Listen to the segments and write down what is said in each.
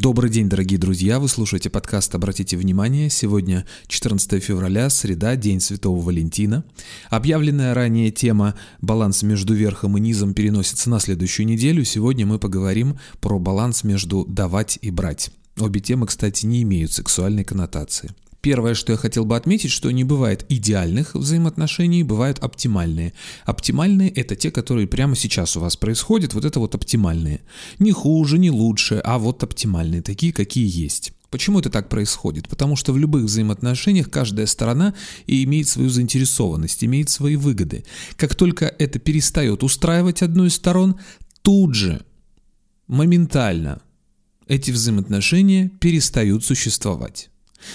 Добрый день, дорогие друзья! Вы слушаете подкаст «Обратите внимание». Сегодня 14 февраля, среда, День Святого Валентина. Объявленная ранее тема «Баланс между верхом и низом» переносится на следующую неделю. Сегодня мы поговорим про баланс между «давать» и «брать». Обе темы, кстати, не имеют сексуальной коннотации. Первое, что я хотел бы отметить, что не бывает идеальных взаимоотношений, бывают оптимальные. Оптимальные – это те, которые прямо сейчас у вас происходят, вот это вот оптимальные. Не хуже, не лучше, а вот оптимальные, такие, какие есть. Почему это так происходит? Потому что в любых взаимоотношениях каждая сторона имеет свою заинтересованность, имеет свои выгоды. Как только это перестает устраивать одну из сторон, тут же, моментально, эти взаимоотношения перестают существовать.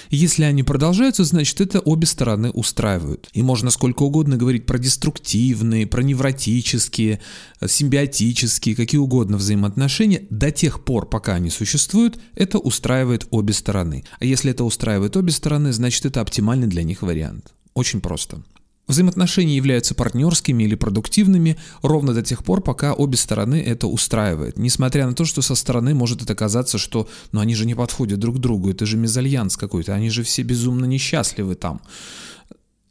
Если они продолжаются, значит это обе стороны устраивают. И можно сколько угодно говорить про деструктивные, про невротические, э, симбиотические, какие угодно взаимоотношения. До тех пор, пока они существуют, это устраивает обе стороны. А если это устраивает обе стороны, значит это оптимальный для них вариант. Очень просто. Взаимоотношения являются партнерскими или продуктивными ровно до тех пор, пока обе стороны это устраивает. Несмотря на то, что со стороны может это казаться, что ну они же не подходят друг другу, это же мезальянс какой-то, они же все безумно несчастливы там.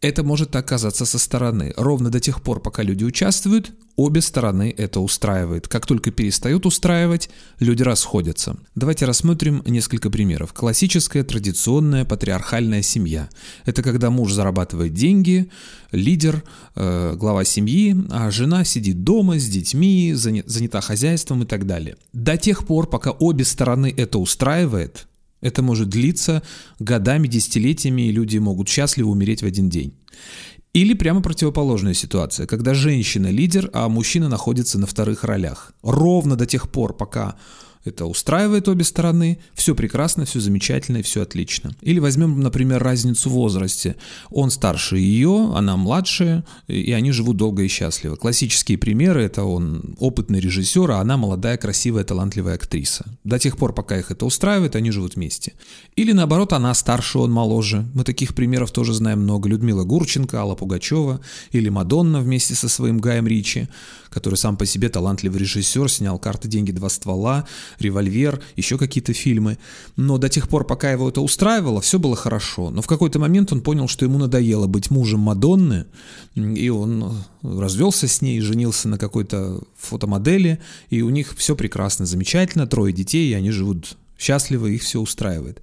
Это может оказаться со стороны. Ровно до тех пор, пока люди участвуют, обе стороны это устраивает. Как только перестают устраивать, люди расходятся. Давайте рассмотрим несколько примеров. Классическая, традиционная, патриархальная семья. Это когда муж зарабатывает деньги, лидер, э, глава семьи, а жена сидит дома с детьми, занята хозяйством и так далее. До тех пор, пока обе стороны это устраивает, это может длиться годами, десятилетиями, и люди могут счастливо умереть в один день. Или прямо противоположная ситуация, когда женщина лидер, а мужчина находится на вторых ролях. Ровно до тех пор, пока это устраивает обе стороны, все прекрасно, все замечательно и все отлично. Или возьмем, например, разницу в возрасте. Он старше ее, она младше, и они живут долго и счастливо. Классические примеры – это он опытный режиссер, а она молодая, красивая, талантливая актриса. До тех пор, пока их это устраивает, они живут вместе. Или наоборот, она старше, он моложе. Мы таких примеров тоже знаем много. Людмила Гурченко, Алла Пугачева или Мадонна вместе со своим Гаем Ричи, который сам по себе талантливый режиссер, снял «Карты, деньги, два ствола», «Револьвер», еще какие-то фильмы. Но до тех пор, пока его это устраивало, все было хорошо. Но в какой-то момент он понял, что ему надоело быть мужем Мадонны, и он развелся с ней, женился на какой-то фотомодели, и у них все прекрасно, замечательно, трое детей, и они живут счастливо, их все устраивает.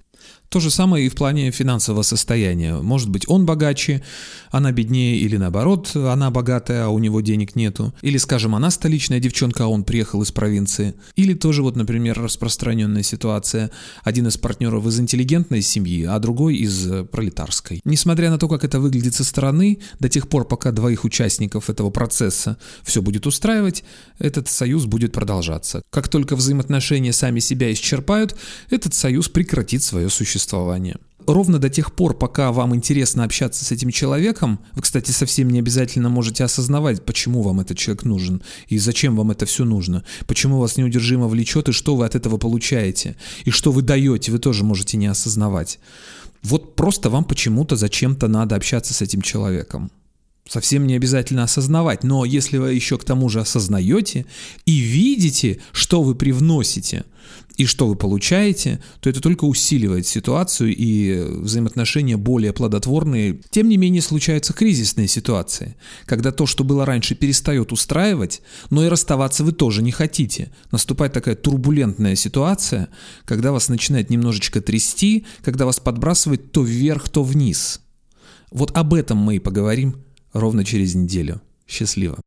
То же самое и в плане финансового состояния. Может быть, он богаче, она беднее, или наоборот, она богатая, а у него денег нету. Или, скажем, она столичная девчонка, а он приехал из провинции. Или тоже вот, например, распространенная ситуация. Один из партнеров из интеллигентной семьи, а другой из пролетарской. Несмотря на то, как это выглядит со стороны, до тех пор, пока двоих участников этого процесса все будет устраивать, этот союз будет продолжаться. Как только взаимоотношения сами себя исчерпают, этот союз прекратит свое существование существования. Ровно до тех пор, пока вам интересно общаться с этим человеком, вы, кстати, совсем не обязательно можете осознавать, почему вам этот человек нужен и зачем вам это все нужно, почему вас неудержимо влечет и что вы от этого получаете, и что вы даете, вы тоже можете не осознавать. Вот просто вам почему-то зачем-то надо общаться с этим человеком. Совсем не обязательно осознавать, но если вы еще к тому же осознаете и видите, что вы привносите и что вы получаете, то это только усиливает ситуацию и взаимоотношения более плодотворные. Тем не менее случаются кризисные ситуации, когда то, что было раньше, перестает устраивать, но и расставаться вы тоже не хотите. Наступает такая турбулентная ситуация, когда вас начинает немножечко трясти, когда вас подбрасывает то вверх, то вниз. Вот об этом мы и поговорим ровно через неделю. Счастливо!